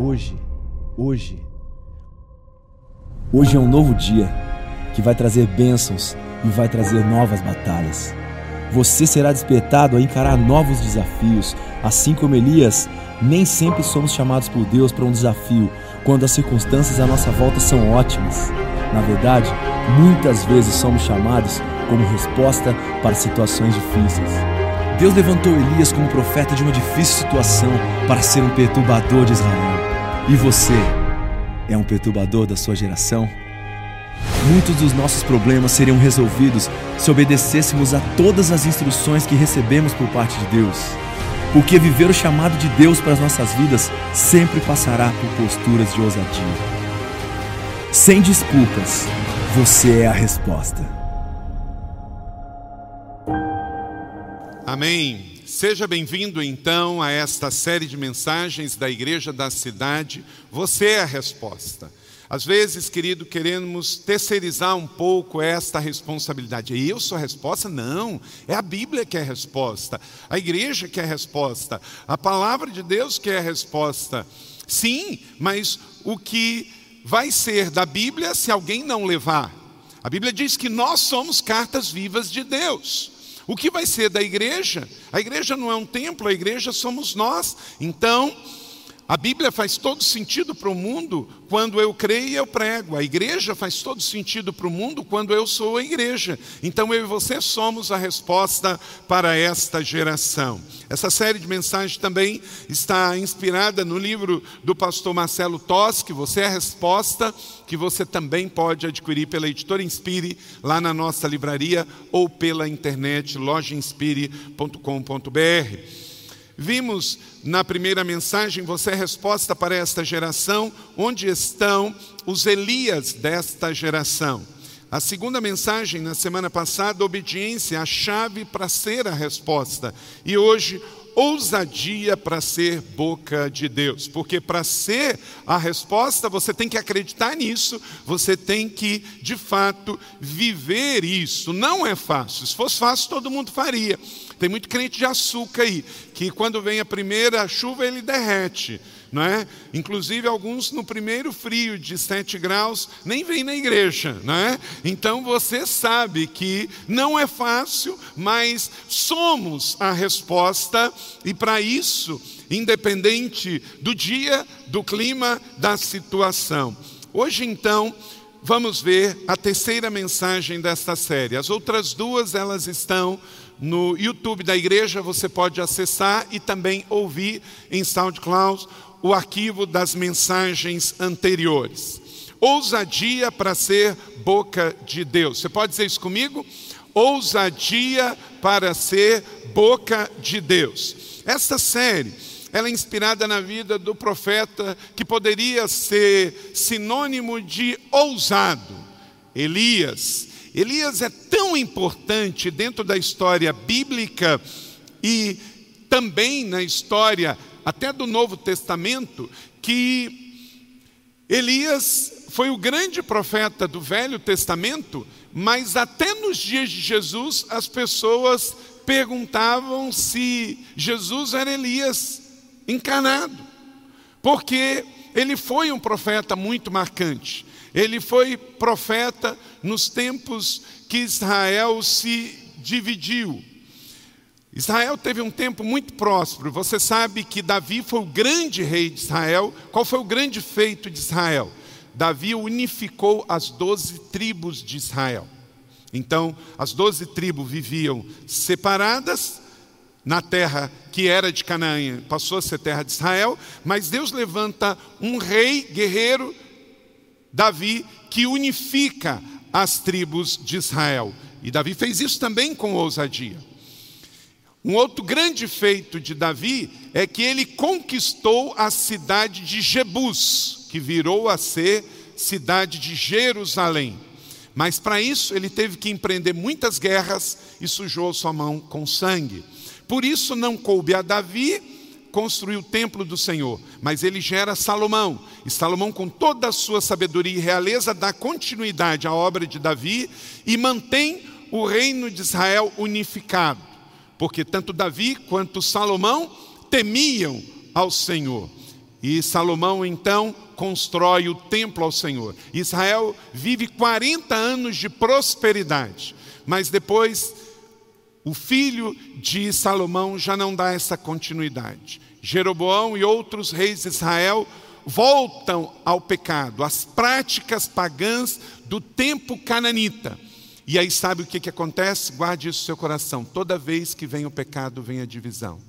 hoje, hoje. Hoje é um novo dia que vai trazer bênçãos e vai trazer novas batalhas. Você será despertado a encarar novos desafios, assim como Elias. Nem sempre somos chamados por Deus para um desafio quando as circunstâncias à nossa volta são ótimas. Na verdade, muitas vezes somos chamados como resposta para situações difíceis. Deus levantou Elias como profeta de uma difícil situação para ser um perturbador de Israel. E você é um perturbador da sua geração? Muitos dos nossos problemas seriam resolvidos se obedecêssemos a todas as instruções que recebemos por parte de Deus. Porque viver o chamado de Deus para as nossas vidas sempre passará por posturas de ousadia. Sem desculpas, você é a resposta. Amém. Seja bem-vindo então a esta série de mensagens da Igreja da Cidade. Você é a resposta. Às vezes, querido, queremos terceirizar um pouco esta responsabilidade. Eu sou a resposta? Não, é a Bíblia que é a resposta, a igreja que é a resposta, a palavra de Deus que é a resposta. Sim, mas o que vai ser da Bíblia se alguém não levar? A Bíblia diz que nós somos cartas vivas de Deus. O que vai ser da igreja? A igreja não é um templo, a igreja somos nós. Então, a Bíblia faz todo sentido para o mundo quando eu creio e eu prego. A igreja faz todo sentido para o mundo quando eu sou a igreja. Então eu e você somos a resposta para esta geração. Essa série de mensagens também está inspirada no livro do pastor Marcelo Toschi, Você é a Resposta, que você também pode adquirir pela editora Inspire, lá na nossa livraria, ou pela internet, lojainspire.com.br. Vimos na primeira mensagem, você é resposta para esta geração, onde estão os Elias desta geração. A segunda mensagem, na semana passada, obediência, a chave para ser a resposta. E hoje, ousadia para ser boca de Deus, porque para ser a resposta você tem que acreditar nisso, você tem que de fato viver isso. Não é fácil, se fosse fácil todo mundo faria. Tem muito crente de açúcar aí, que quando vem a primeira chuva ele derrete não é? Inclusive alguns no primeiro frio de 7 graus nem vêm na igreja, não é? Então você sabe que não é fácil, mas somos a resposta e para isso, independente do dia, do clima, da situação. Hoje então, vamos ver a terceira mensagem desta série. As outras duas elas estão no YouTube da igreja, você pode acessar e também ouvir em SoundCloud o arquivo das mensagens anteriores. Ousadia para ser boca de Deus. Você pode dizer isso comigo? Ousadia para ser boca de Deus. Esta série, ela é inspirada na vida do profeta que poderia ser sinônimo de ousado, Elias. Elias é tão importante dentro da história bíblica e também na história até do Novo Testamento, que Elias foi o grande profeta do Velho Testamento, mas até nos dias de Jesus as pessoas perguntavam se Jesus era Elias encarnado, porque ele foi um profeta muito marcante. Ele foi profeta nos tempos que Israel se dividiu. Israel teve um tempo muito próspero. Você sabe que Davi foi o grande rei de Israel. Qual foi o grande feito de Israel? Davi unificou as doze tribos de Israel. Então, as doze tribos viviam separadas na terra que era de Canaã, passou a ser terra de Israel, mas Deus levanta um rei guerreiro, Davi, que unifica as tribos de Israel. E Davi fez isso também com ousadia. Um outro grande feito de Davi é que ele conquistou a cidade de Jebus, que virou a ser cidade de Jerusalém. Mas para isso ele teve que empreender muitas guerras e sujou sua mão com sangue. Por isso não coube a Davi construir o templo do Senhor, mas ele gera Salomão. E Salomão, com toda a sua sabedoria e realeza, dá continuidade à obra de Davi e mantém o reino de Israel unificado porque tanto Davi quanto Salomão temiam ao Senhor. E Salomão então constrói o templo ao Senhor. Israel vive 40 anos de prosperidade, mas depois o filho de Salomão já não dá essa continuidade. Jeroboão e outros reis de Israel voltam ao pecado, às práticas pagãs do tempo cananita. E aí sabe o que, que acontece? Guarde isso no seu coração. Toda vez que vem o pecado, vem a divisão.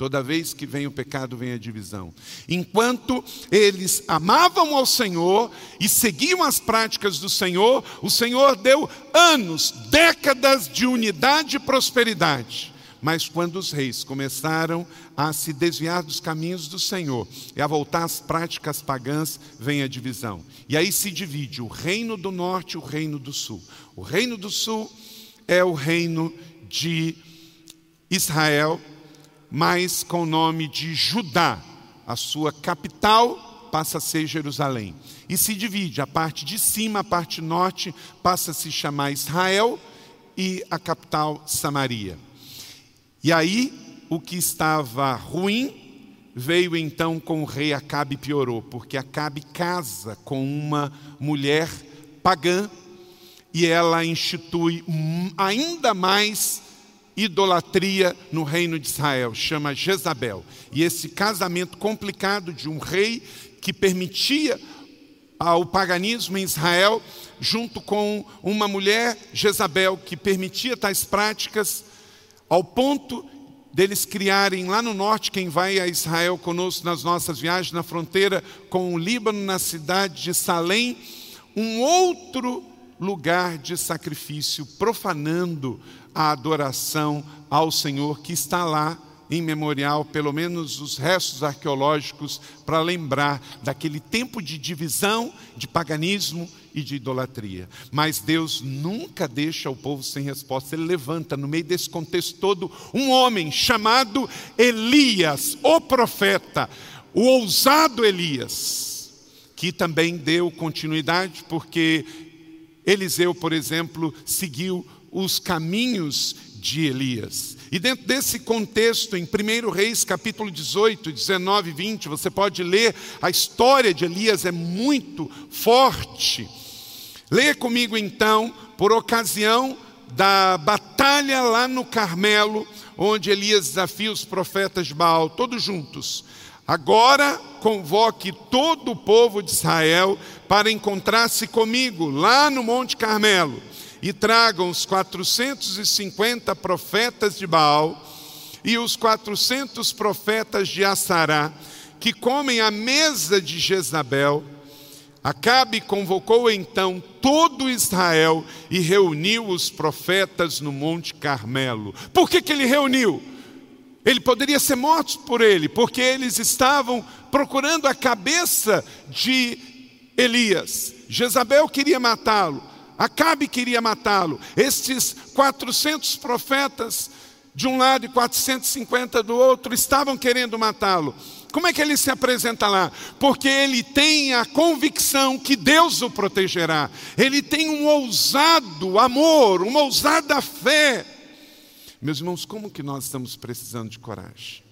Toda vez que vem o pecado, vem a divisão. Enquanto eles amavam ao Senhor e seguiam as práticas do Senhor, o Senhor deu anos, décadas de unidade e prosperidade. Mas quando os reis começaram a se desviar dos caminhos do Senhor e a voltar às práticas pagãs, vem a divisão. E aí se divide o reino do norte e o reino do sul. O reino do sul é o reino de Israel, mas com o nome de Judá. A sua capital passa a ser Jerusalém. E se divide, a parte de cima, a parte norte, passa a se chamar Israel e a capital Samaria. E aí, o que estava ruim veio então com o rei Acabe e piorou, porque Acabe casa com uma mulher pagã e ela institui ainda mais idolatria no reino de Israel, chama Jezabel. E esse casamento complicado de um rei que permitia o paganismo em Israel, junto com uma mulher, Jezabel, que permitia tais práticas, ao ponto deles criarem lá no norte, quem vai a Israel conosco nas nossas viagens, na fronteira com o Líbano, na cidade de Salém, um outro lugar de sacrifício, profanando a adoração ao Senhor que está lá em memorial, pelo menos os restos arqueológicos, para lembrar daquele tempo de divisão, de paganismo e de idolatria. Mas Deus nunca deixa o povo sem resposta. Ele levanta, no meio desse contexto todo, um homem chamado Elias, o profeta, o ousado Elias, que também deu continuidade, porque Eliseu, por exemplo, seguiu os caminhos de Elias. E dentro desse contexto, em 1 Reis, capítulo 18, 19 e 20, você pode ler a história de Elias, é muito forte. Leia comigo então, por ocasião da batalha lá no Carmelo, onde Elias desafia os profetas de Baal, todos juntos. Agora convoque todo o povo de Israel para encontrar-se comigo lá no Monte Carmelo e tragam os 450 profetas de Baal e os 400 profetas de Assará, que comem à mesa de Jezabel. Acabe convocou então todo Israel e reuniu os profetas no Monte Carmelo. Por que, que ele reuniu? Ele poderia ser morto por ele, porque eles estavam procurando a cabeça de Elias. Jezabel queria matá-lo. Acabe queria matá-lo. Estes 400 profetas de um lado e 450 do outro estavam querendo matá-lo. Como é que ele se apresenta lá? Porque ele tem a convicção que Deus o protegerá. Ele tem um ousado amor, uma ousada fé. Meus irmãos, como que nós estamos precisando de coragem?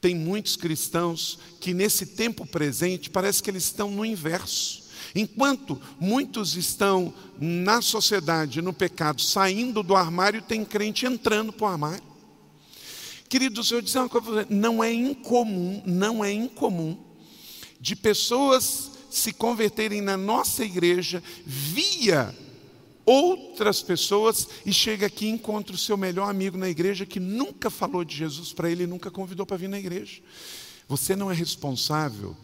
Tem muitos cristãos que nesse tempo presente parece que eles estão no inverso. Enquanto muitos estão na sociedade, no pecado, saindo do armário, tem crente entrando para o armário. Queridos, eu dizer uma coisa, não é incomum, não é incomum de pessoas se converterem na nossa igreja via outras pessoas e chega aqui e encontra o seu melhor amigo na igreja que nunca falou de Jesus para ele nunca convidou para vir na igreja. Você não é responsável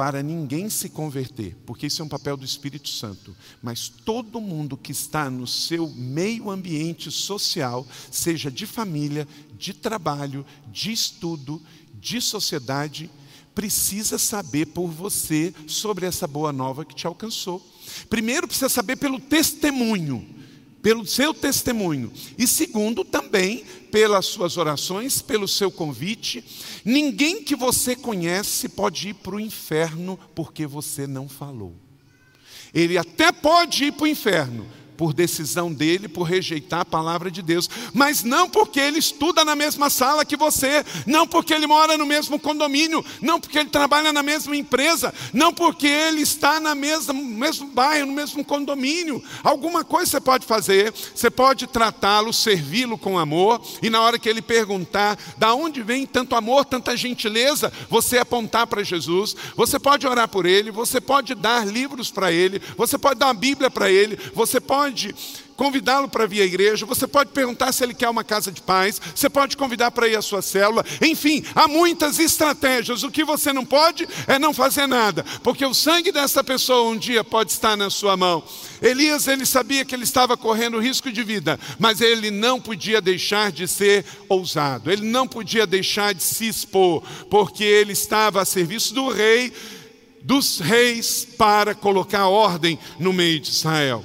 para ninguém se converter, porque isso é um papel do Espírito Santo, mas todo mundo que está no seu meio ambiente social, seja de família, de trabalho, de estudo, de sociedade, precisa saber por você sobre essa boa nova que te alcançou. Primeiro, precisa saber pelo testemunho pelo seu testemunho, e segundo, também pelas suas orações, pelo seu convite. Ninguém que você conhece pode ir para o inferno porque você não falou. Ele até pode ir para o inferno, por decisão dele, por rejeitar a palavra de Deus, mas não porque ele estuda na mesma sala que você, não porque ele mora no mesmo condomínio, não porque ele trabalha na mesma empresa, não porque ele está na mesma, no mesmo bairro, no mesmo condomínio. Alguma coisa você pode fazer, você pode tratá-lo, servi-lo com amor, e na hora que ele perguntar da onde vem tanto amor, tanta gentileza, você apontar para Jesus, você pode orar por ele, você pode dar livros para ele, você pode dar uma Bíblia para ele, você pode convidá-lo para vir à igreja, você pode perguntar se ele quer uma casa de paz, você pode convidar para ir à sua célula, enfim, há muitas estratégias. O que você não pode é não fazer nada, porque o sangue dessa pessoa um dia pode estar na sua mão. Elias, ele sabia que ele estava correndo risco de vida, mas ele não podia deixar de ser ousado, ele não podia deixar de se expor, porque ele estava a serviço do rei, dos reis, para colocar ordem no meio de Israel.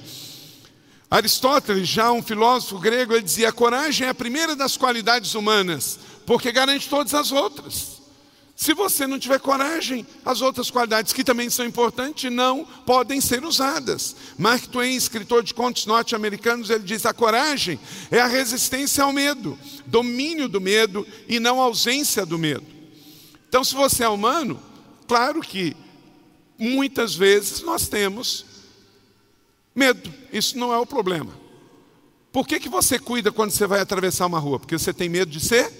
Aristóteles, já um filósofo grego, ele dizia: a coragem é a primeira das qualidades humanas, porque garante todas as outras. Se você não tiver coragem, as outras qualidades que também são importantes não podem ser usadas. Mark Twain, escritor de contos norte-americanos, ele diz: a coragem é a resistência ao medo, domínio do medo e não ausência do medo. Então, se você é humano, claro que muitas vezes nós temos Medo, isso não é o problema. Por que, que você cuida quando você vai atravessar uma rua? Porque você tem medo de ser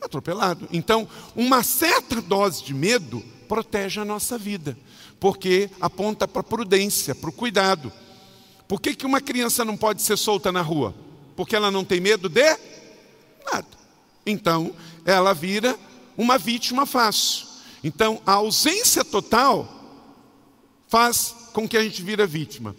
atropelado. Então, uma certa dose de medo protege a nossa vida, porque aponta para a prudência, para o cuidado. Por que, que uma criança não pode ser solta na rua? Porque ela não tem medo de nada. Então, ela vira uma vítima fácil. Então, a ausência total faz com que a gente vira vítima.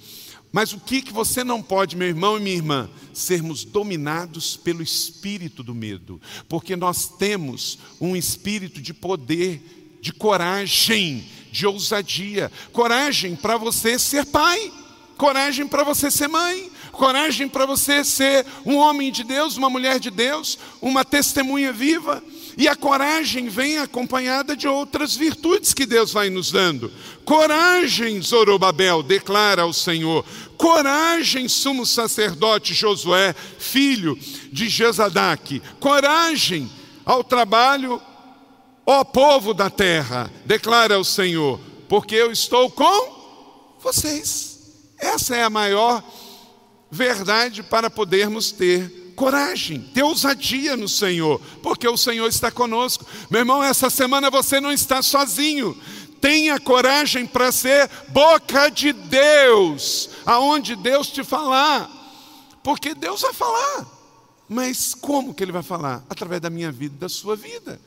Mas o que, que você não pode, meu irmão e minha irmã? Sermos dominados pelo espírito do medo, porque nós temos um espírito de poder, de coragem, de ousadia. Coragem para você ser pai, coragem para você ser mãe, coragem para você ser um homem de Deus, uma mulher de Deus, uma testemunha viva. E a coragem vem acompanhada de outras virtudes que Deus vai nos dando. Coragem, Zorobabel, declara ao Senhor. Coragem, sumo sacerdote Josué, filho de Jezadaque. Coragem ao trabalho, ó povo da terra, declara o Senhor, porque eu estou com vocês. Essa é a maior verdade para podermos ter coragem, ter ousadia no Senhor, porque o Senhor está conosco. Meu irmão, essa semana você não está sozinho. Tenha coragem para ser boca de Deus, aonde Deus te falar, porque Deus vai falar. Mas como que Ele vai falar? Através da minha vida, da sua vida.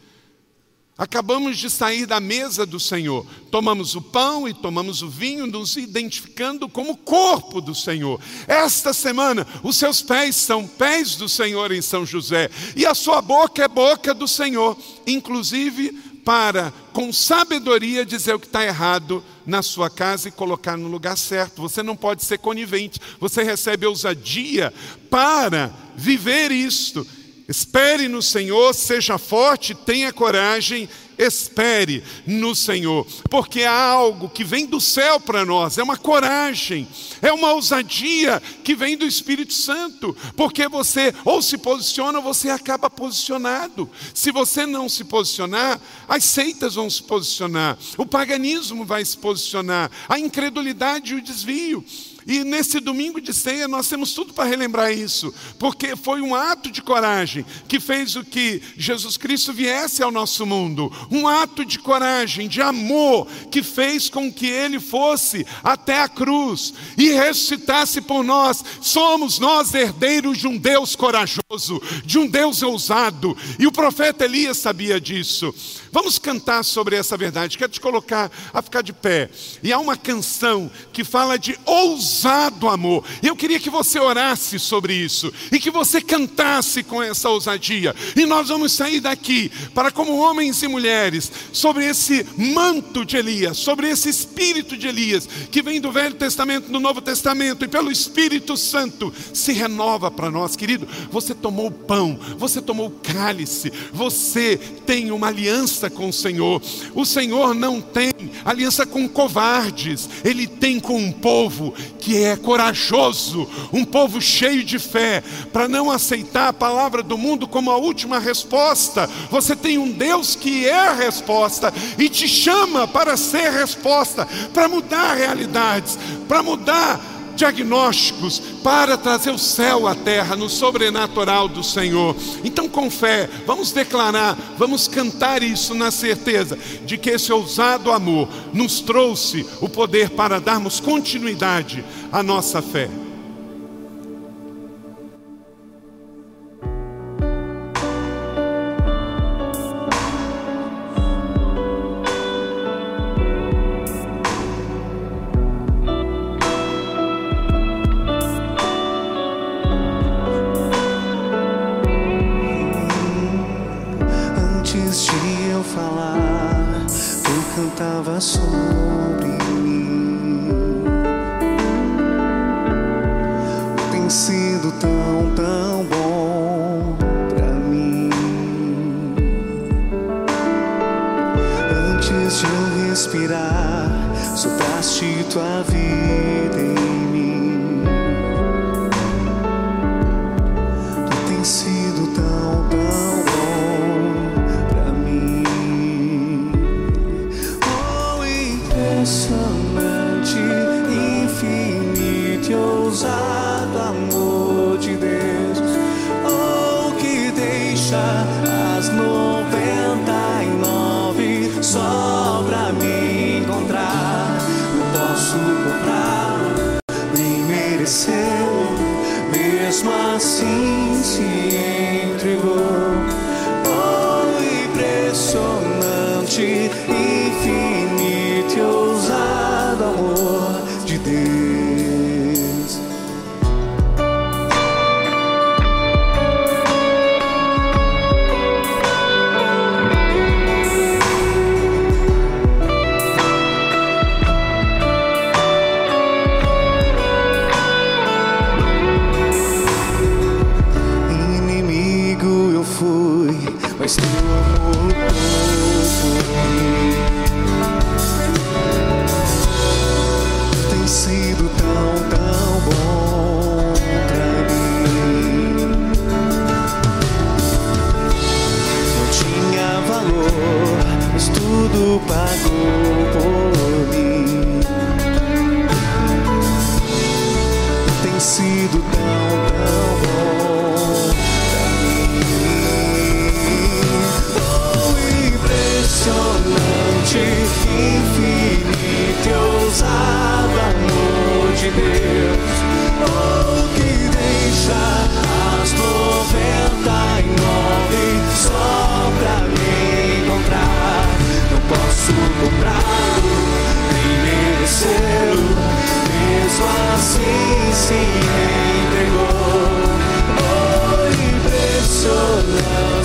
Acabamos de sair da mesa do Senhor, tomamos o pão e tomamos o vinho, nos identificando como corpo do Senhor. Esta semana, os seus pés são pés do Senhor em São José, e a sua boca é boca do Senhor, inclusive para, com sabedoria, dizer o que está errado na sua casa e colocar no lugar certo. Você não pode ser conivente, você recebe ousadia para viver isto Espere no Senhor, seja forte, tenha coragem, espere no Senhor, porque há algo que vem do céu para nós, é uma coragem, é uma ousadia que vem do Espírito Santo, porque você ou se posiciona ou você acaba posicionado. Se você não se posicionar, as seitas vão se posicionar, o paganismo vai se posicionar, a incredulidade e o desvio. E nesse domingo de ceia nós temos tudo para relembrar isso, porque foi um ato de coragem que fez o que Jesus Cristo viesse ao nosso mundo, um ato de coragem, de amor, que fez com que ele fosse até a cruz e ressuscitasse por nós. Somos nós herdeiros de um Deus corajoso, de um Deus ousado, e o profeta Elias sabia disso. Vamos cantar sobre essa verdade. Quero te colocar a ficar de pé. E há uma canção que fala de ousado amor. Eu queria que você orasse sobre isso e que você cantasse com essa ousadia. E nós vamos sair daqui para como homens e mulheres sobre esse manto de Elias, sobre esse espírito de Elias que vem do Velho Testamento, do Novo Testamento e pelo Espírito Santo se renova para nós, querido. Você tomou o pão, você tomou o cálice, você tem uma aliança com o Senhor. O Senhor não tem aliança com covardes, ele tem com um povo que é corajoso, um povo cheio de fé, para não aceitar a palavra do mundo como a última resposta. Você tem um Deus que é a resposta e te chama para ser resposta, para mudar realidades, para mudar diagnósticos para trazer o céu à terra no sobrenatural do Senhor. Então, com fé, vamos declarar, vamos cantar isso na certeza de que esse ousado amor nos trouxe o poder para darmos continuidade à nossa fé. Só pra me encontrar. Não posso comprar, nem merecer. Mesmo assim, se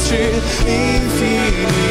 infinite。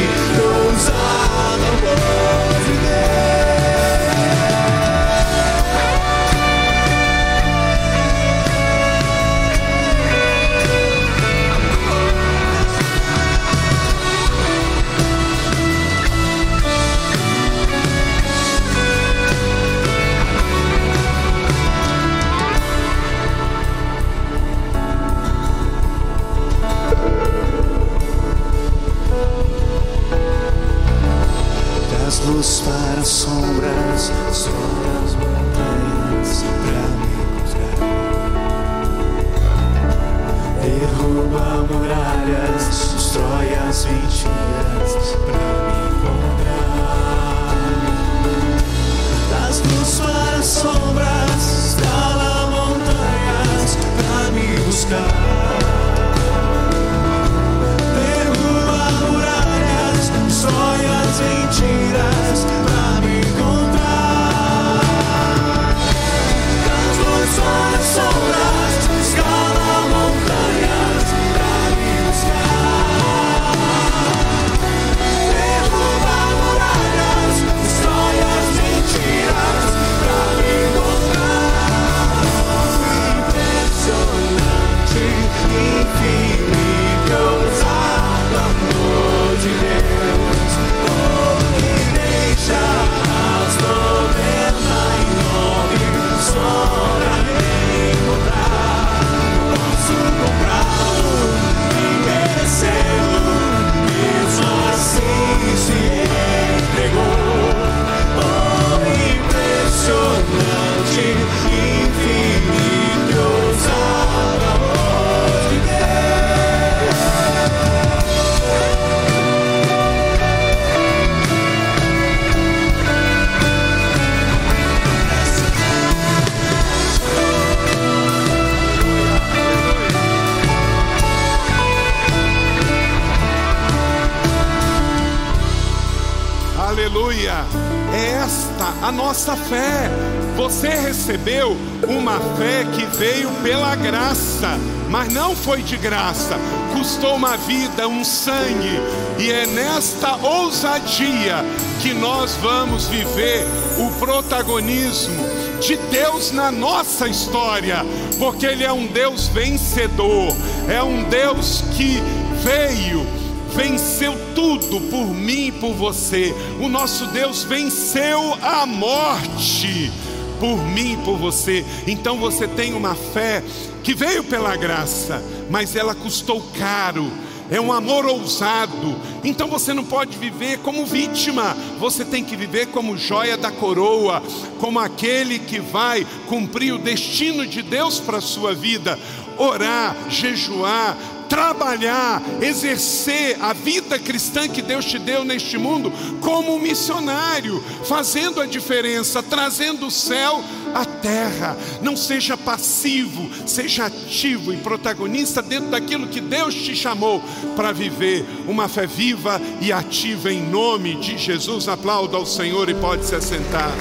Foi de graça, custou uma vida, um sangue, e é nesta ousadia que nós vamos viver o protagonismo de Deus na nossa história, porque Ele é um Deus vencedor, é um Deus que veio venceu tudo por mim e por você. O nosso Deus venceu a morte por mim e por você. Então você tem uma fé que veio pela graça, mas ela custou caro. É um amor ousado. Então você não pode viver como vítima, você tem que viver como joia da coroa, como aquele que vai cumprir o destino de Deus para a sua vida. Orar, jejuar, trabalhar, exercer a vida cristã que Deus te deu neste mundo como um missionário, fazendo a diferença, trazendo o céu à terra. Não seja passivo, seja ativo e protagonista dentro daquilo que Deus te chamou para viver uma fé viva e ativa em nome de Jesus. Aplauda ao Senhor e pode se assentar.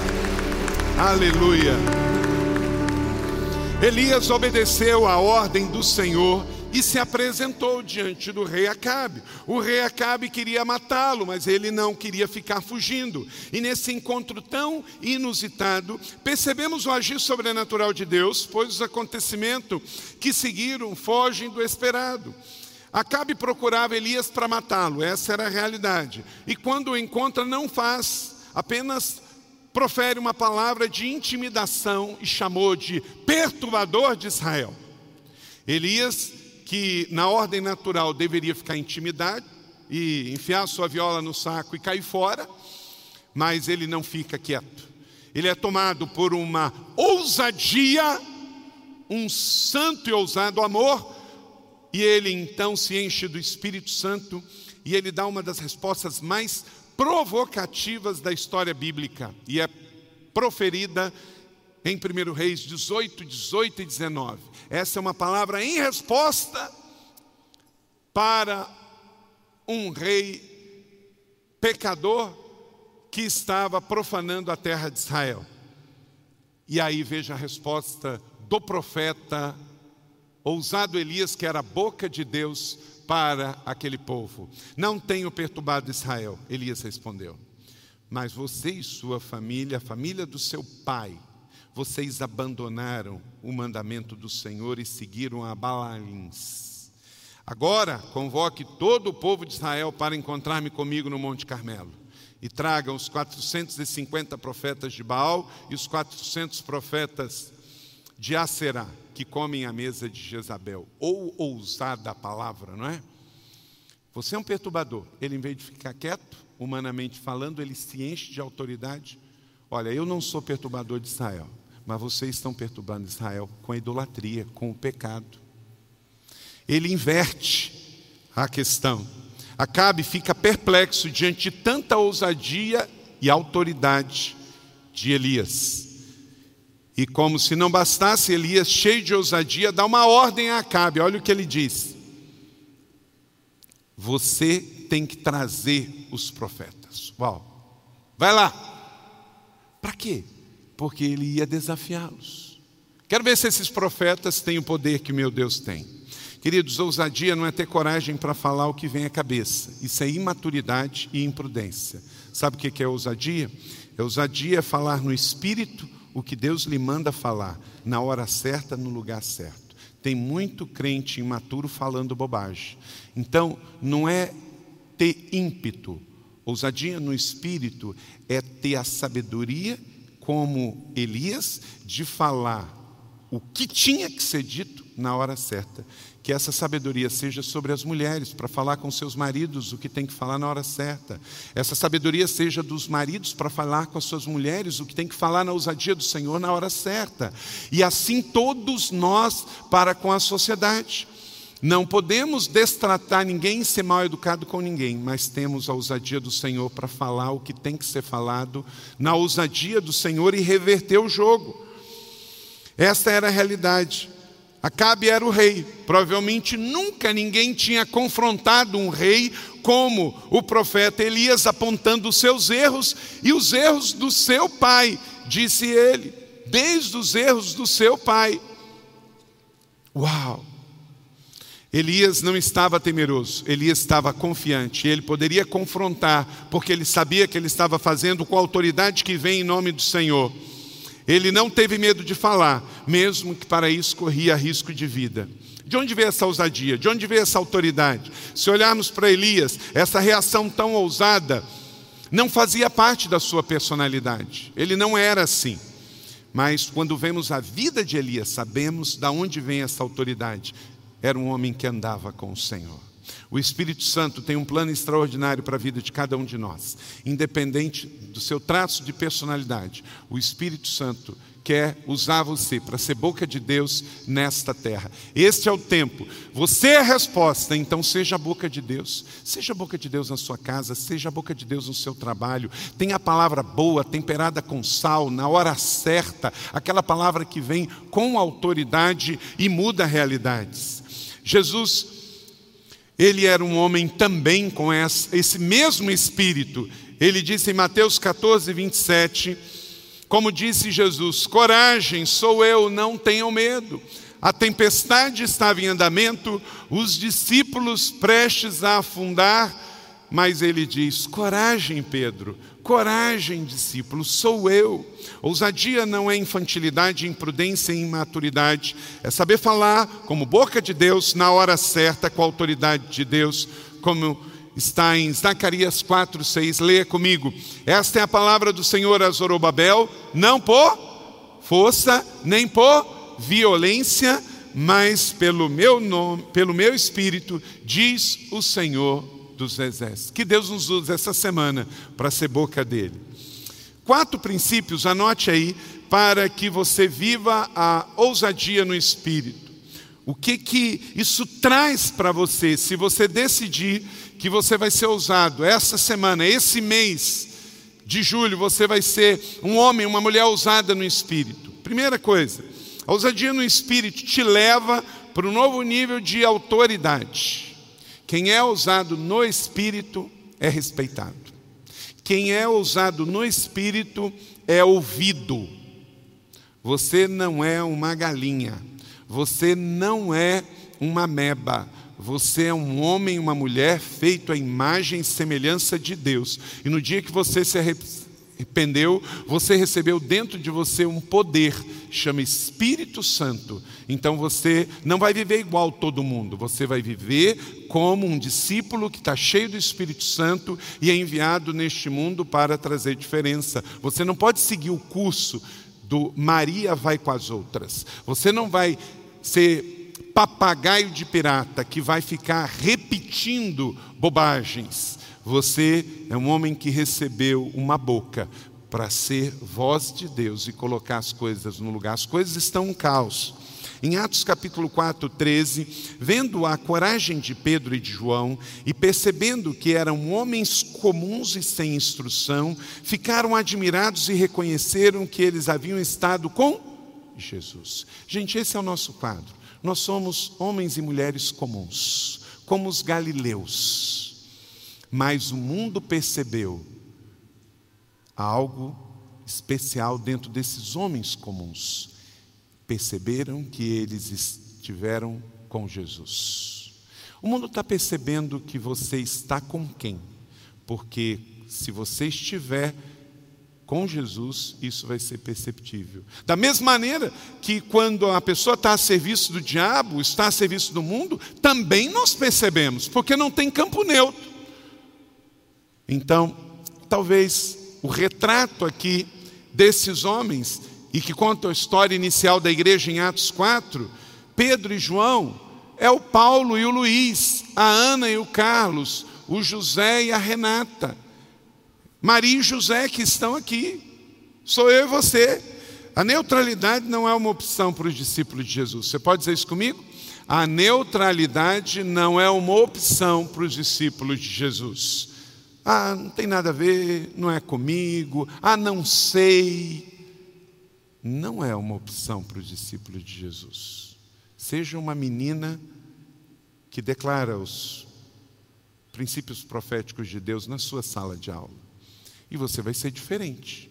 Aleluia. Elias obedeceu a ordem do Senhor e se apresentou diante do rei Acabe. O rei Acabe queria matá-lo, mas ele não queria ficar fugindo. E nesse encontro tão inusitado, percebemos o agir sobrenatural de Deus, pois os acontecimentos que seguiram fogem do esperado. Acabe procurava Elias para matá-lo, essa era a realidade. E quando o encontra, não faz, apenas profere uma palavra de intimidação e chamou de perturbador de Israel. Elias que na ordem natural deveria ficar intimidado e enfiar sua viola no saco e cair fora, mas ele não fica quieto. Ele é tomado por uma ousadia, um santo e ousado amor, e ele então se enche do Espírito Santo e ele dá uma das respostas mais provocativas da história bíblica e é proferida em 1 Reis 18, 18 e 19. Essa é uma palavra em resposta para um rei pecador que estava profanando a terra de Israel. E aí veja a resposta do profeta ousado Elias, que era a boca de Deus para aquele povo. Não tenho perturbado Israel, Elias respondeu. Mas você e sua família, a família do seu pai, vocês abandonaram o mandamento do Senhor e seguiram a Baalins. Agora convoque todo o povo de Israel para encontrar-me comigo no Monte Carmelo. E tragam os 450 profetas de Baal e os 400 profetas de Aserá, que comem a mesa de Jezabel. Ou ousada a palavra, não é? Você é um perturbador. Ele, em vez de ficar quieto, humanamente falando, ele se enche de autoridade. Olha, eu não sou perturbador de Israel mas vocês estão perturbando Israel com a idolatria, com o pecado. Ele inverte a questão. Acabe fica perplexo diante de tanta ousadia e autoridade de Elias. E como se não bastasse, Elias, cheio de ousadia, dá uma ordem a Acabe. Olha o que ele diz: Você tem que trazer os profetas. Uau! Vai lá. Para quê? Porque ele ia desafiá-los. Quero ver se esses profetas têm o poder que meu Deus tem. Queridos, ousadia não é ter coragem para falar o que vem à cabeça, isso é imaturidade e imprudência. Sabe o que é ousadia? É ousadia é falar no espírito o que Deus lhe manda falar, na hora certa, no lugar certo. Tem muito crente imaturo falando bobagem. Então, não é ter ímpeto. Ousadia no espírito é ter a sabedoria como Elias, de falar o que tinha que ser dito na hora certa. Que essa sabedoria seja sobre as mulheres, para falar com seus maridos o que tem que falar na hora certa. Essa sabedoria seja dos maridos para falar com as suas mulheres o que tem que falar na ousadia do Senhor na hora certa. E assim todos nós para com a sociedade. Não podemos destratar ninguém e ser mal educado com ninguém, mas temos a ousadia do Senhor para falar o que tem que ser falado, na ousadia do Senhor e reverter o jogo. Esta era a realidade. Acabe era o rei. Provavelmente nunca ninguém tinha confrontado um rei como o profeta Elias, apontando os seus erros e os erros do seu pai, disse ele, desde os erros do seu pai. Uau! Elias não estava temeroso, Elias estava confiante, ele poderia confrontar, porque ele sabia que ele estava fazendo com a autoridade que vem em nome do Senhor. Ele não teve medo de falar, mesmo que para isso corria risco de vida. De onde veio essa ousadia? De onde veio essa autoridade? Se olharmos para Elias, essa reação tão ousada não fazia parte da sua personalidade. Ele não era assim. Mas quando vemos a vida de Elias, sabemos de onde vem essa autoridade era um homem que andava com o Senhor. O Espírito Santo tem um plano extraordinário para a vida de cada um de nós, independente do seu traço de personalidade. O Espírito Santo quer usar você para ser boca de Deus nesta terra. Este é o tempo. Você é a resposta, então seja a boca de Deus. Seja a boca de Deus na sua casa, seja a boca de Deus no seu trabalho. Tenha a palavra boa, temperada com sal, na hora certa, aquela palavra que vem com autoridade e muda realidades. Jesus, ele era um homem também com esse mesmo espírito. Ele disse em Mateus 14, 27, como disse Jesus: Coragem, sou eu, não tenham medo. A tempestade estava em andamento, os discípulos prestes a afundar, mas ele diz: Coragem, Pedro, Coragem, discípulos, sou eu. Ousadia não é infantilidade, imprudência e imaturidade. É saber falar como boca de Deus, na hora certa, com a autoridade de Deus, como está em Zacarias 4, 6. Leia comigo. Esta é a palavra do Senhor a Zorobabel, não por força, nem por violência, mas pelo meu nome, pelo meu espírito, diz o Senhor dos exércitos. Que Deus nos use essa semana para ser boca dele. Quatro princípios, anote aí, para que você viva a ousadia no espírito. O que que isso traz para você se você decidir que você vai ser ousado essa semana, esse mês de julho, você vai ser um homem, uma mulher ousada no espírito. Primeira coisa, a ousadia no espírito te leva para um novo nível de autoridade. Quem é ousado no espírito é respeitado. Quem é ousado no espírito é ouvido. Você não é uma galinha. Você não é uma meba. Você é um homem, uma mulher feito à imagem e semelhança de Deus. E no dia que você se arrependeu, você recebeu dentro de você um poder, chama Espírito Santo. Então você não vai viver igual todo mundo, você vai viver como um discípulo que está cheio do Espírito Santo e é enviado neste mundo para trazer diferença. Você não pode seguir o curso do Maria vai com as outras. Você não vai ser papagaio de pirata que vai ficar repetindo bobagens. Você é um homem que recebeu uma boca para ser voz de Deus e colocar as coisas no lugar. As coisas estão um caos. Em Atos capítulo 4, 13, vendo a coragem de Pedro e de João e percebendo que eram homens comuns e sem instrução, ficaram admirados e reconheceram que eles haviam estado com Jesus. Gente, esse é o nosso quadro. Nós somos homens e mulheres comuns, como os galileus mas o mundo percebeu algo especial dentro desses homens comuns. Perceberam que eles estiveram com Jesus. O mundo está percebendo que você está com quem? Porque se você estiver com Jesus, isso vai ser perceptível. Da mesma maneira que quando a pessoa está a serviço do diabo, está a serviço do mundo, também nós percebemos, porque não tem campo neutro. Então, talvez o retrato aqui desses homens, e que conta a história inicial da igreja em Atos 4, Pedro e João, é o Paulo e o Luiz, a Ana e o Carlos, o José e a Renata, Maria e José que estão aqui, sou eu e você. A neutralidade não é uma opção para os discípulos de Jesus. Você pode dizer isso comigo? A neutralidade não é uma opção para os discípulos de Jesus. Ah, não tem nada a ver, não é comigo. Ah, não sei. Não é uma opção para os discípulos de Jesus. Seja uma menina que declara os princípios proféticos de Deus na sua sala de aula. E você vai ser diferente.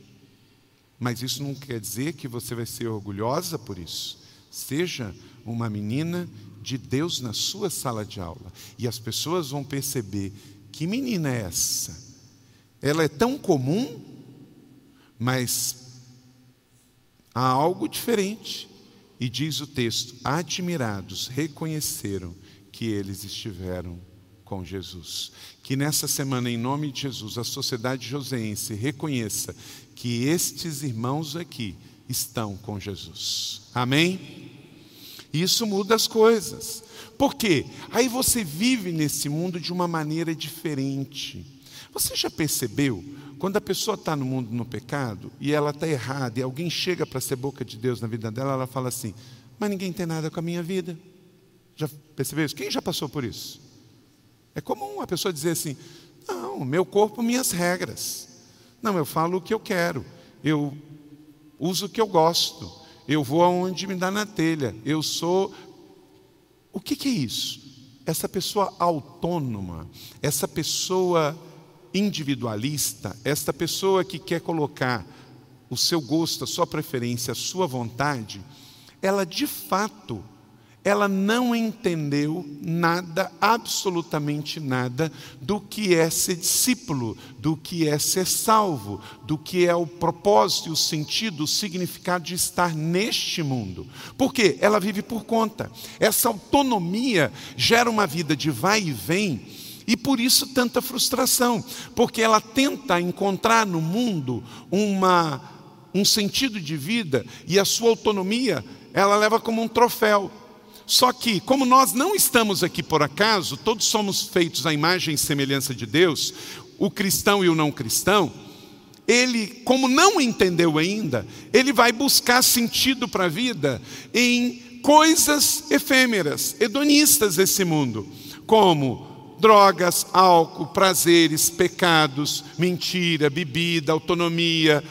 Mas isso não quer dizer que você vai ser orgulhosa por isso. Seja uma menina de Deus na sua sala de aula. E as pessoas vão perceber: que menina é essa? Ela é tão comum, mas há algo diferente. E diz o texto: admirados reconheceram que eles estiveram com Jesus. Que nessa semana, em nome de Jesus, a sociedade joseense reconheça que estes irmãos aqui estão com Jesus. Amém? Isso muda as coisas. Por quê? Aí você vive nesse mundo de uma maneira diferente. Você já percebeu? Quando a pessoa está no mundo no pecado e ela está errada e alguém chega para ser boca de Deus na vida dela, ela fala assim: Mas ninguém tem nada com a minha vida. Já percebeu isso? Quem já passou por isso? É comum a pessoa dizer assim: Não, meu corpo, minhas regras. Não, eu falo o que eu quero. Eu uso o que eu gosto. Eu vou aonde me dá na telha. Eu sou. O que, que é isso? Essa pessoa autônoma, essa pessoa individualista, esta pessoa que quer colocar o seu gosto, a sua preferência, a sua vontade, ela de fato ela não entendeu nada, absolutamente nada, do que é ser discípulo, do que é ser salvo, do que é o propósito, o sentido, o significado de estar neste mundo. Porque ela vive por conta. Essa autonomia gera uma vida de vai e vem. E por isso tanta frustração, porque ela tenta encontrar no mundo uma, um sentido de vida e a sua autonomia ela leva como um troféu. Só que, como nós não estamos aqui por acaso, todos somos feitos à imagem e semelhança de Deus, o cristão e o não cristão, ele, como não entendeu ainda, ele vai buscar sentido para a vida em coisas efêmeras, hedonistas desse mundo, como drogas, álcool, prazeres, pecados, mentira, bebida, autonomia,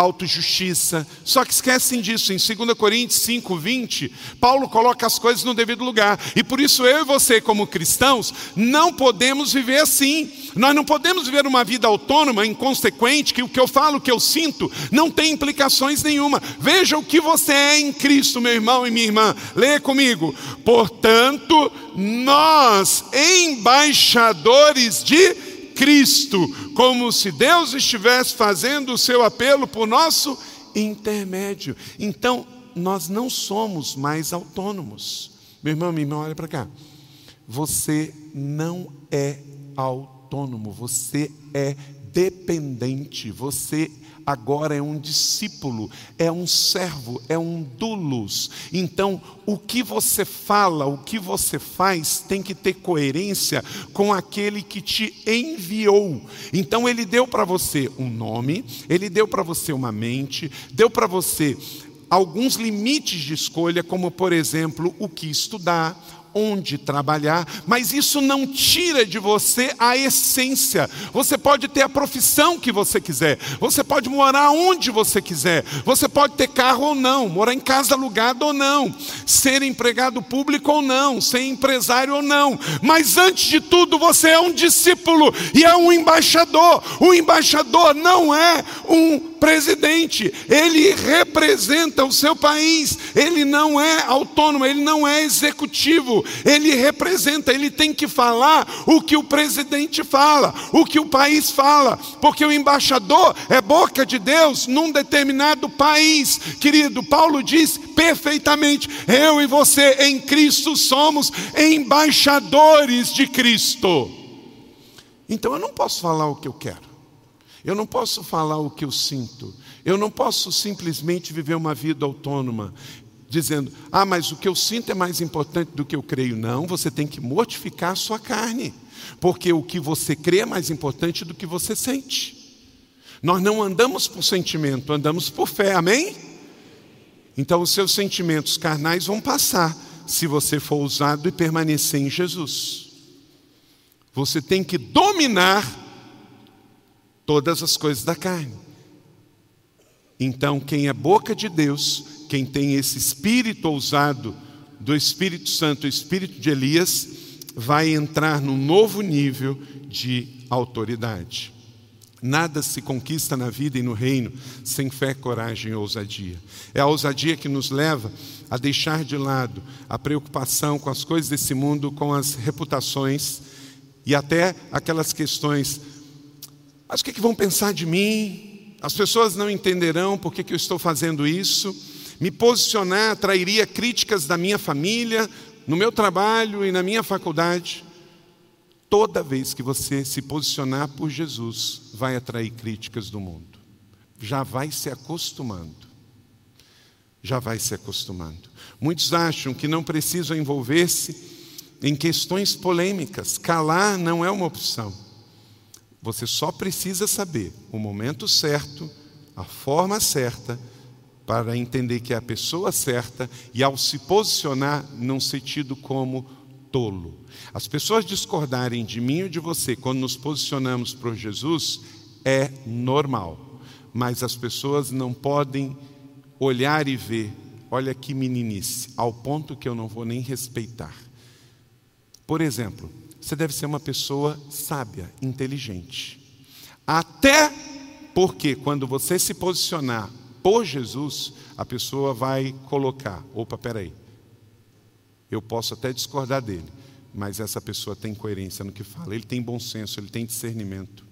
autojustiça. Só que esquecem disso. Em 2 Coríntios 5, 20, Paulo coloca as coisas no devido lugar. E por isso eu e você, como cristãos, não podemos viver assim. Nós não podemos viver uma vida autônoma, inconsequente, que o que eu falo, o que eu sinto, não tem implicações nenhuma. Veja o que você é em Cristo, meu irmão e minha irmã. Leia comigo. Portanto, nós, embaixadores de Cristo, como se Deus estivesse fazendo o seu apelo por nosso intermédio. Então, nós não somos mais autônomos. Meu irmão, minha irmã, olha para cá. Você não é autônomo, você é dependente, você agora é um discípulo, é um servo, é um dulos. Então, o que você fala, o que você faz, tem que ter coerência com aquele que te enviou. Então, ele deu para você um nome, ele deu para você uma mente, deu para você alguns limites de escolha, como por exemplo, o que estudar, onde trabalhar, mas isso não tira de você a essência. Você pode ter a profissão que você quiser, você pode morar onde você quiser, você pode ter carro ou não, morar em casa alugada ou não, ser empregado público ou não, ser empresário ou não, mas antes de tudo você é um discípulo e é um embaixador. O embaixador não é um presidente, ele representa o seu país, ele não é autônomo, ele não é executivo, ele representa, ele tem que falar o que o presidente fala, o que o país fala, porque o embaixador é boca de Deus num determinado país. Querido, Paulo diz perfeitamente: eu e você em Cristo somos embaixadores de Cristo. Então eu não posso falar o que eu quero. Eu não posso falar o que eu sinto. Eu não posso simplesmente viver uma vida autônoma, dizendo, ah, mas o que eu sinto é mais importante do que eu creio. Não, você tem que mortificar a sua carne, porque o que você crê é mais importante do que você sente. Nós não andamos por sentimento, andamos por fé, amém? Então os seus sentimentos carnais vão passar se você for usado e permanecer em Jesus. Você tem que dominar todas as coisas da carne. Então, quem é boca de Deus, quem tem esse espírito ousado do Espírito Santo, o Espírito de Elias, vai entrar num novo nível de autoridade. Nada se conquista na vida e no reino sem fé, coragem e ousadia. É a ousadia que nos leva a deixar de lado a preocupação com as coisas desse mundo, com as reputações e até aquelas questões. Mas o que, é que vão pensar de mim? As pessoas não entenderão por que, que eu estou fazendo isso. Me posicionar atrairia críticas da minha família, no meu trabalho e na minha faculdade. Toda vez que você se posicionar por Jesus, vai atrair críticas do mundo. Já vai se acostumando. Já vai se acostumando. Muitos acham que não precisam envolver-se em questões polêmicas. Calar não é uma opção. Você só precisa saber o momento certo, a forma certa, para entender que é a pessoa certa e, ao se posicionar, não ser tido como tolo. As pessoas discordarem de mim ou de você quando nos posicionamos por Jesus é normal, mas as pessoas não podem olhar e ver, olha que meninice, ao ponto que eu não vou nem respeitar. Por exemplo, você deve ser uma pessoa sábia, inteligente. Até porque quando você se posicionar por Jesus, a pessoa vai colocar: opa, peraí, eu posso até discordar dele, mas essa pessoa tem coerência no que fala, ele tem bom senso, ele tem discernimento.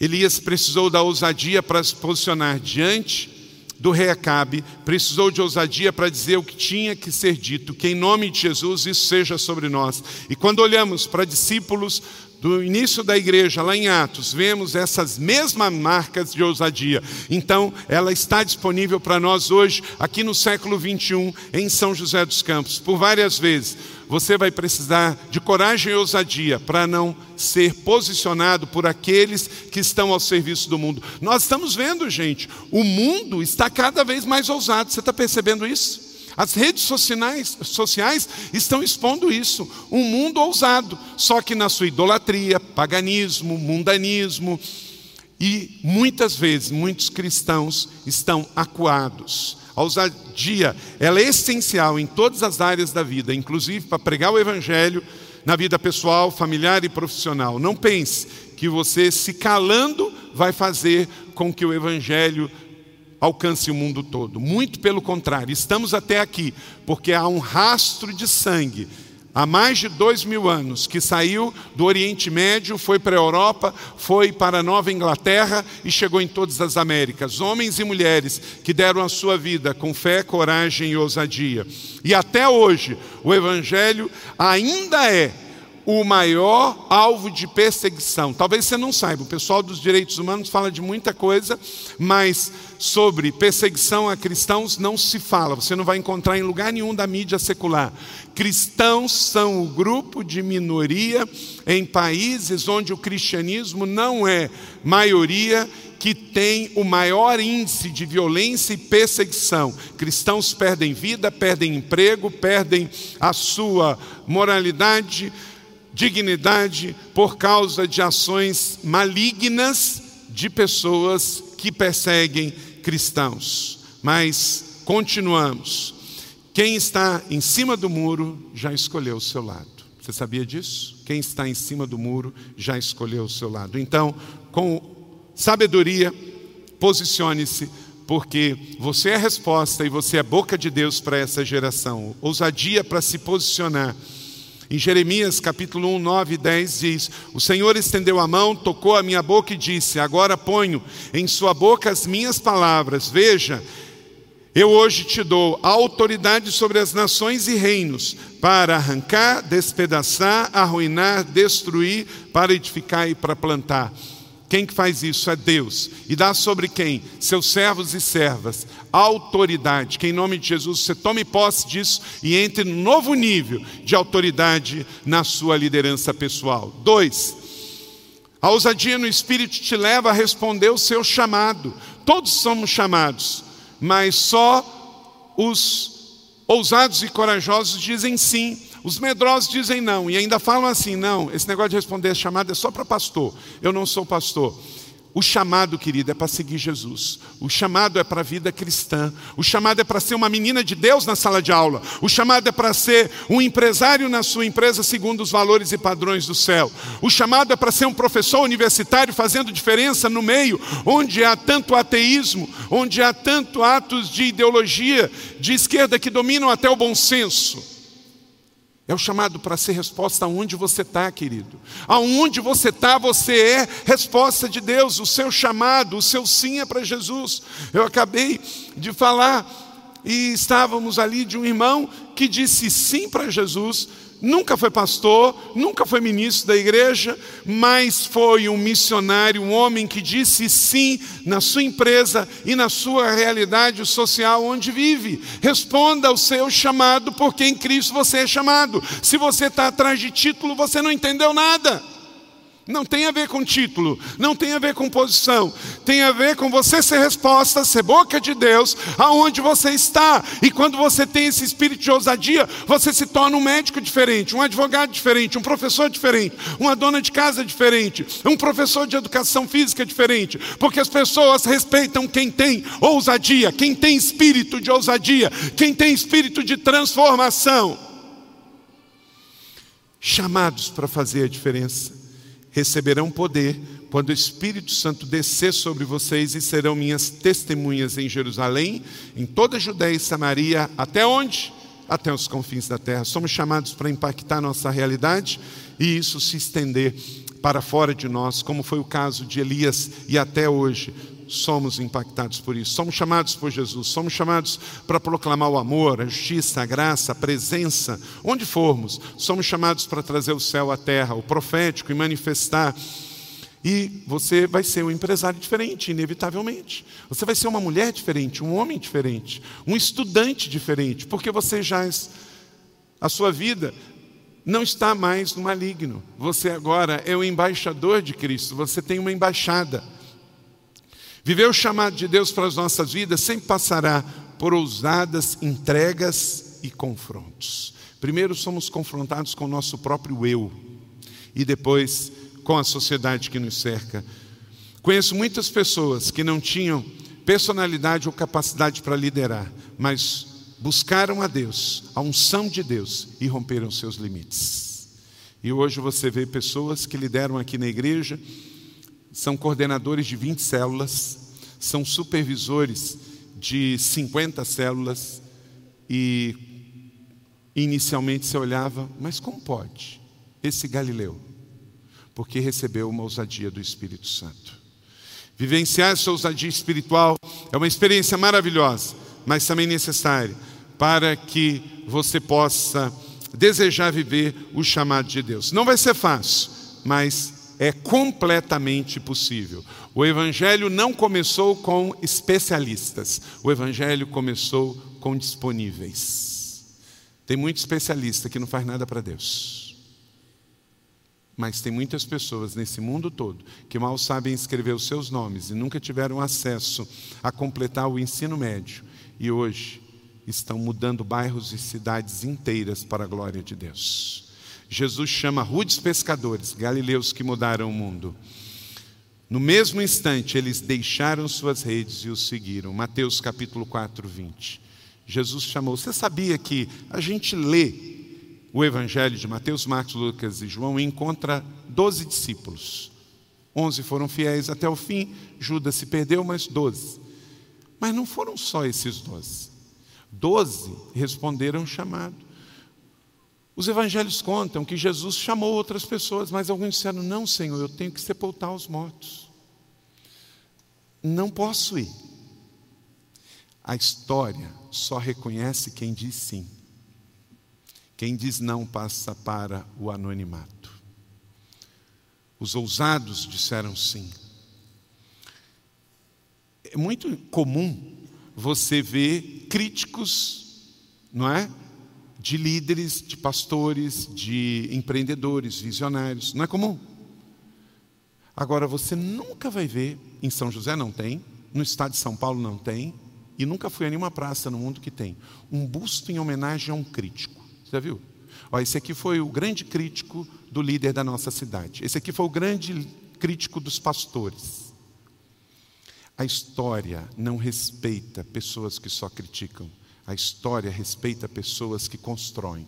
Elias precisou da ousadia para se posicionar diante do rei Acabe, precisou de ousadia para dizer o que tinha que ser dito, que em nome de Jesus isso seja sobre nós. E quando olhamos para discípulos do início da igreja, lá em Atos, vemos essas mesmas marcas de ousadia. Então, ela está disponível para nós hoje, aqui no século 21, em São José dos Campos, por várias vezes. Você vai precisar de coragem e ousadia para não ser posicionado por aqueles que estão ao serviço do mundo. Nós estamos vendo, gente, o mundo está cada vez mais ousado. Você está percebendo isso? As redes sociais, sociais estão expondo isso, um mundo ousado, só que na sua idolatria, paganismo, mundanismo, e muitas vezes muitos cristãos estão acuados. A ousadia, ela é essencial em todas as áreas da vida, inclusive para pregar o evangelho na vida pessoal, familiar e profissional. Não pense que você se calando vai fazer com que o evangelho alcance o mundo todo. Muito pelo contrário, estamos até aqui porque há um rastro de sangue há mais de dois mil anos que saiu do Oriente Médio, foi para a Europa, foi para a Nova Inglaterra e chegou em todas as Américas. Homens e mulheres que deram a sua vida com fé, coragem e ousadia. E até hoje, o Evangelho ainda é o maior alvo de perseguição. Talvez você não saiba, o pessoal dos direitos humanos fala de muita coisa, mas sobre perseguição a cristãos não se fala. Você não vai encontrar em lugar nenhum da mídia secular. Cristãos são o grupo de minoria em países onde o cristianismo não é maioria que tem o maior índice de violência e perseguição. Cristãos perdem vida, perdem emprego, perdem a sua moralidade, dignidade por causa de ações malignas de pessoas que perseguem cristãos. Mas continuamos. Quem está em cima do muro já escolheu o seu lado. Você sabia disso? Quem está em cima do muro já escolheu o seu lado. Então, com sabedoria, posicione-se, porque você é a resposta e você é a boca de Deus para essa geração. Ousadia para se posicionar em Jeremias capítulo 1, 9 e 10 diz: O Senhor estendeu a mão, tocou a minha boca e disse: Agora ponho em sua boca as minhas palavras. Veja, eu hoje te dou autoridade sobre as nações e reinos, para arrancar, despedaçar, arruinar, destruir, para edificar e para plantar. Quem que faz isso? É Deus. E dá sobre quem? Seus servos e servas. Autoridade. Que em nome de Jesus você tome posse disso e entre no novo nível de autoridade na sua liderança pessoal. Dois, a ousadia no Espírito te leva a responder o seu chamado. Todos somos chamados, mas só os ousados e corajosos dizem sim. Os medrosos dizem não e ainda falam assim: não, esse negócio de responder a chamada é só para pastor. Eu não sou pastor. O chamado, querido, é para seguir Jesus. O chamado é para a vida cristã. O chamado é para ser uma menina de Deus na sala de aula. O chamado é para ser um empresário na sua empresa segundo os valores e padrões do céu. O chamado é para ser um professor universitário fazendo diferença no meio onde há tanto ateísmo, onde há tanto atos de ideologia de esquerda que dominam até o bom senso. É o chamado para ser resposta aonde você está, querido. Aonde você está, você é resposta de Deus. O seu chamado, o seu sim é para Jesus. Eu acabei de falar e estávamos ali de um irmão que disse sim para Jesus, nunca foi pastor, nunca foi ministro da igreja, mas foi um missionário, um homem que disse sim na sua empresa e na sua realidade social onde vive. Responda ao seu chamado, porque em Cristo você é chamado. Se você está atrás de título, você não entendeu nada. Não tem a ver com título, não tem a ver com posição, tem a ver com você ser resposta, ser boca de Deus, aonde você está. E quando você tem esse espírito de ousadia, você se torna um médico diferente, um advogado diferente, um professor diferente, uma dona de casa diferente, um professor de educação física diferente, porque as pessoas respeitam quem tem ousadia, quem tem espírito de ousadia, quem tem espírito de transformação. Chamados para fazer a diferença receberão poder quando o Espírito Santo descer sobre vocês e serão minhas testemunhas em Jerusalém, em toda a Judéia e Samaria, até onde? Até os confins da terra. Somos chamados para impactar nossa realidade e isso se estender para fora de nós, como foi o caso de Elias e até hoje somos impactados por isso. Somos chamados por Jesus, somos chamados para proclamar o amor, a justiça, a graça, a presença, onde formos. Somos chamados para trazer o céu à terra, o profético e manifestar. E você vai ser um empresário diferente, inevitavelmente. Você vai ser uma mulher diferente, um homem diferente, um estudante diferente, porque você já. A sua vida não está mais no maligno. Você agora é o embaixador de Cristo, você tem uma embaixada. Viver o chamado de Deus para as nossas vidas sempre passará por ousadas entregas e confrontos. Primeiro somos confrontados com o nosso próprio eu e depois com a sociedade que nos cerca. Conheço muitas pessoas que não tinham personalidade ou capacidade para liderar, mas buscaram a Deus, a unção de Deus e romperam seus limites. E hoje você vê pessoas que lideram aqui na igreja são coordenadores de 20 células, são supervisores de 50 células e inicialmente você olhava, mas como pode esse Galileu? Porque recebeu uma ousadia do Espírito Santo. Vivenciar essa ousadia espiritual é uma experiência maravilhosa, mas também necessária para que você possa desejar viver o chamado de Deus. Não vai ser fácil, mas é completamente possível. O Evangelho não começou com especialistas, o Evangelho começou com disponíveis. Tem muito especialista que não faz nada para Deus. Mas tem muitas pessoas nesse mundo todo que mal sabem escrever os seus nomes e nunca tiveram acesso a completar o ensino médio e hoje estão mudando bairros e cidades inteiras para a glória de Deus. Jesus chama rudes pescadores, galileus que mudaram o mundo. No mesmo instante, eles deixaram suas redes e o seguiram. Mateus capítulo 4, 20. Jesus chamou. Você sabia que a gente lê o Evangelho de Mateus, Marcos, Lucas e João e encontra doze discípulos. Onze foram fiéis até o fim, Judas se perdeu, mas doze. Mas não foram só esses doze. Doze responderam o chamado. Os evangelhos contam que Jesus chamou outras pessoas, mas alguns disseram: Não, Senhor, eu tenho que sepultar os mortos. Não posso ir. A história só reconhece quem diz sim. Quem diz não passa para o anonimato. Os ousados disseram sim. É muito comum você ver críticos, não é? De líderes, de pastores, de empreendedores, visionários. Não é comum. Agora, você nunca vai ver, em São José não tem, no estado de São Paulo não tem, e nunca fui a nenhuma praça no mundo que tem, um busto em homenagem a um crítico. Você já viu? Ó, esse aqui foi o grande crítico do líder da nossa cidade. Esse aqui foi o grande crítico dos pastores. A história não respeita pessoas que só criticam. A história respeita pessoas que constroem.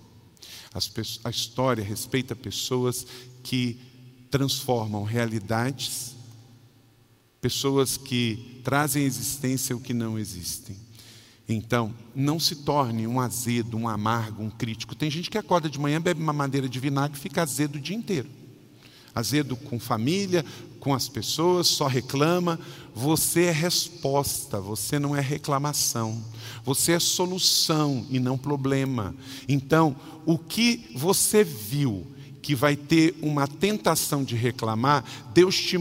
a história respeita pessoas que transformam realidades, pessoas que trazem à existência o que não existem. Então, não se torne um azedo, um amargo, um crítico. Tem gente que acorda de manhã, bebe uma madeira de vinagre e fica azedo o dia inteiro. Azedo com família, com as pessoas, só reclama. Você é resposta, você não é reclamação. Você é solução e não problema. Então, o que você viu que vai ter uma tentação de reclamar, Deus te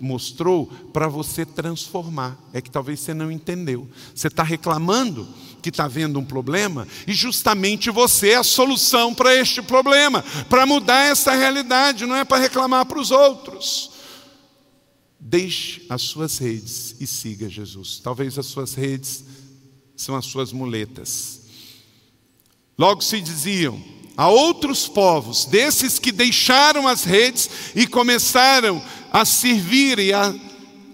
mostrou para você transformar. É que talvez você não entendeu. Você está reclamando que está vendo um problema e justamente você é a solução para este problema, para mudar essa realidade, não é para reclamar para os outros. Deixe as suas redes e siga Jesus. Talvez as suas redes são as suas muletas. Logo se diziam: a outros povos, desses que deixaram as redes e começaram a servir e a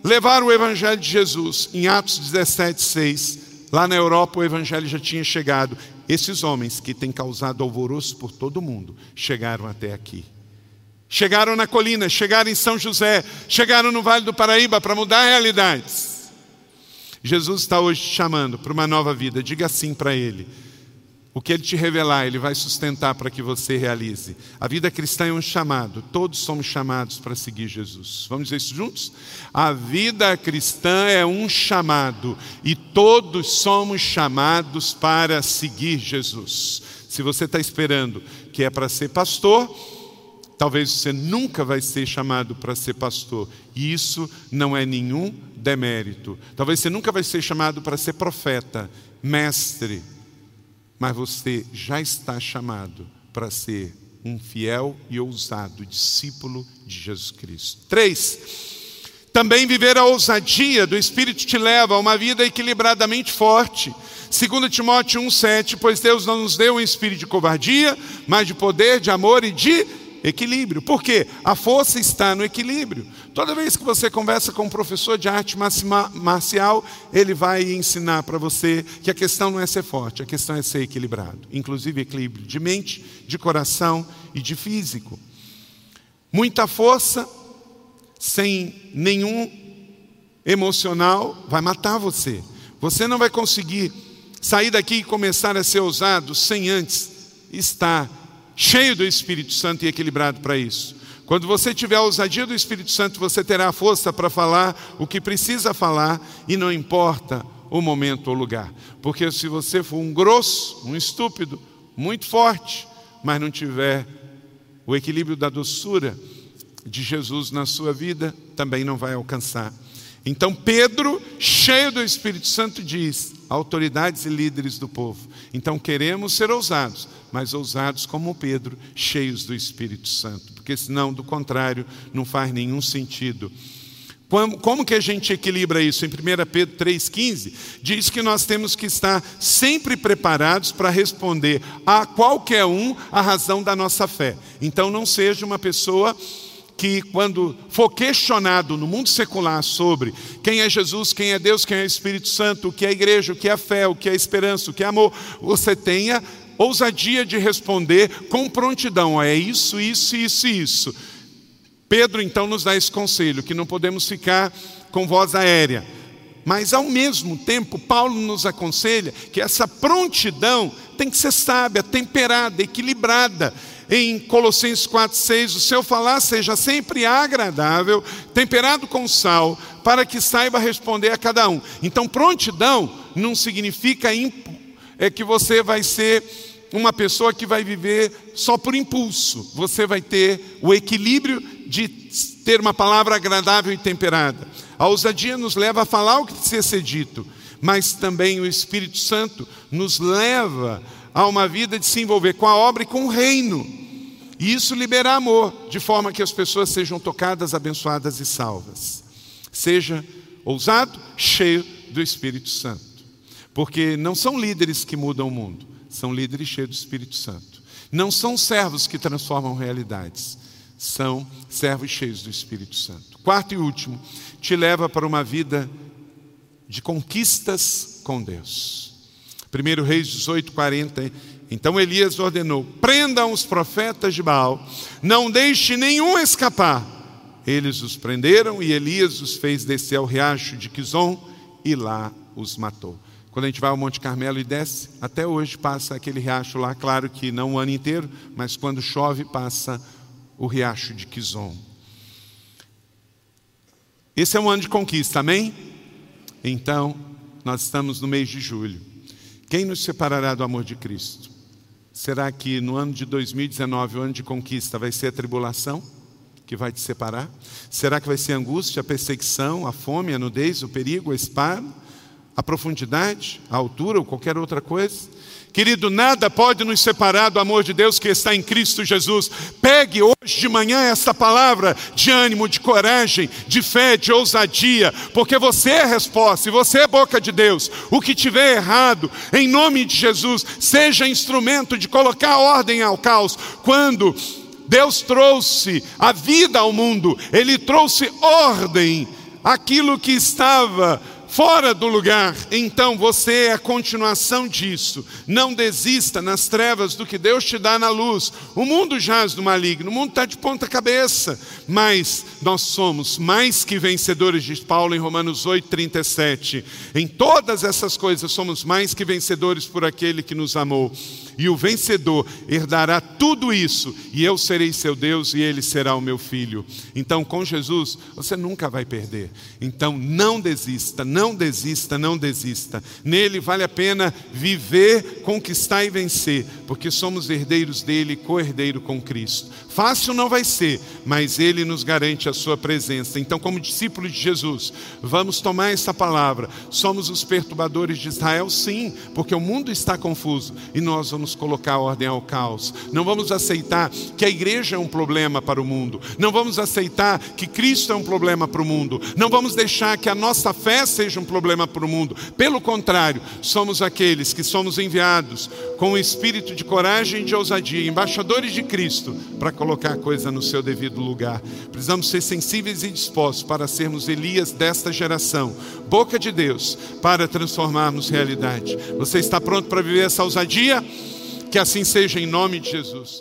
levar o Evangelho de Jesus. Em Atos 17, 6, lá na Europa o Evangelho já tinha chegado. Esses homens que têm causado alvoroço por todo mundo chegaram até aqui. Chegaram na colina, chegaram em São José, chegaram no Vale do Paraíba para mudar realidades. Jesus está hoje te chamando para uma nova vida. Diga sim para Ele. O que Ele te revelar, Ele vai sustentar para que você realize. A vida cristã é um chamado, todos somos chamados para seguir Jesus. Vamos dizer isso juntos? A vida cristã é um chamado e todos somos chamados para seguir Jesus. Se você está esperando que é para ser pastor, talvez você nunca vai ser chamado para ser pastor. E isso não é nenhum demérito. Talvez você nunca vai ser chamado para ser profeta, mestre mas você já está chamado para ser um fiel e ousado discípulo de Jesus Cristo. Três, também viver a ousadia do Espírito te leva a uma vida equilibradamente forte. 2 Timóteo 1,7, pois Deus não nos deu um espírito de covardia, mas de poder, de amor e de equilíbrio. Por quê? A força está no equilíbrio. Toda vez que você conversa com um professor de arte marcial, ele vai ensinar para você que a questão não é ser forte, a questão é ser equilibrado. Inclusive equilíbrio de mente, de coração e de físico. Muita força, sem nenhum emocional, vai matar você. Você não vai conseguir sair daqui e começar a ser ousado sem antes estar cheio do Espírito Santo e equilibrado para isso. Quando você tiver a ousadia do Espírito Santo, você terá a força para falar o que precisa falar e não importa o momento ou lugar. Porque se você for um grosso, um estúpido, muito forte, mas não tiver o equilíbrio da doçura de Jesus na sua vida, também não vai alcançar. Então Pedro, cheio do Espírito Santo, diz: autoridades e líderes do povo. Então queremos ser ousados, mas ousados como Pedro, cheios do Espírito Santo, porque senão, do contrário, não faz nenhum sentido. Como, que a gente equilibra isso? Em 1 Pedro 3,15, diz que nós temos que estar sempre preparados para responder a qualquer um a razão da nossa fé. Então não seja uma pessoa que, quando for questionado no mundo secular sobre quem é Jesus, quem é Deus, quem é Espírito Santo, o que é igreja, o que é fé, o que é esperança, o que é amor, você tenha ousadia de responder com prontidão: é isso, isso, isso isso. Pedro então nos dá esse conselho, que não podemos ficar com voz aérea. Mas ao mesmo tempo, Paulo nos aconselha que essa prontidão tem que ser sábia, temperada, equilibrada em Colossenses 4,6: o seu falar seja sempre agradável, temperado com sal, para que saiba responder a cada um. Então, prontidão não significa é que você vai ser uma pessoa que vai viver só por impulso. Você vai ter o equilíbrio de ter uma palavra agradável e temperada. A ousadia nos leva a falar o que precisa ser dito, mas também o Espírito Santo nos leva a uma vida de se envolver com a obra e com o reino. E isso libera amor, de forma que as pessoas sejam tocadas, abençoadas e salvas. Seja ousado, cheio do Espírito Santo. Porque não são líderes que mudam o mundo, são líderes cheios do Espírito Santo. Não são servos que transformam realidades, são servos cheios do Espírito Santo. Quarto e último, te leva para uma vida de conquistas com Deus. 1 Reis 18, 40. Então Elias ordenou: prendam os profetas de Baal, não deixe nenhum escapar. Eles os prenderam e Elias os fez descer ao riacho de Quizon e lá os matou. Quando a gente vai ao Monte Carmelo e desce, até hoje passa aquele riacho lá, claro que não o ano inteiro, mas quando chove passa o riacho de Quizon. Esse é um ano de conquista, amém? Então, nós estamos no mês de julho. Quem nos separará do amor de Cristo? Será que no ano de 2019, o ano de conquista, vai ser a tribulação que vai te separar? Será que vai ser a angústia, a perseguição, a fome, a nudez, o perigo, a espada, a profundidade, a altura ou qualquer outra coisa? Querido, nada pode nos separar do amor de Deus que está em Cristo Jesus. Pegue hoje de manhã essa palavra de ânimo, de coragem, de fé, de ousadia, porque você é a resposta e você é boca de Deus. O que tiver errado, em nome de Jesus, seja instrumento de colocar ordem ao caos. Quando Deus trouxe a vida ao mundo, Ele trouxe ordem aquilo que estava fora do lugar, então você é a continuação disso. Não desista nas trevas do que Deus te dá na luz. O mundo jaz do maligno, o mundo está de ponta cabeça, mas nós somos mais que vencedores, diz Paulo em Romanos 8, 37. Em todas essas coisas somos mais que vencedores por aquele que nos amou. E o vencedor herdará tudo isso, e eu serei seu Deus e ele será o meu filho. Então, com Jesus, você nunca vai perder. Então, não desista, não desista, não desista. Nele vale a pena viver, conquistar e vencer, porque somos herdeiros dele, co-herdeiro com Cristo. Fácil não vai ser, mas ele nos garante a sua presença. Então, como discípulos de Jesus, vamos tomar essa palavra. Somos os perturbadores de Israel, sim, porque o mundo está confuso e nós vamos colocar ordem ao caos. Não vamos aceitar que a igreja é um problema para o mundo. Não vamos aceitar que Cristo é um problema para o mundo. Não vamos deixar que a nossa fé seja um problema para o mundo. Pelo contrário, somos aqueles que somos enviados com o espírito de coragem e de ousadia, embaixadores de Cristo, para colocar a coisa no seu devido lugar. Precisamos ser sensíveis e dispostos para sermos Elias desta geração, boca de Deus, para transformarmos realidade. Você está pronto para viver essa ousadia? Que assim seja em nome de Jesus.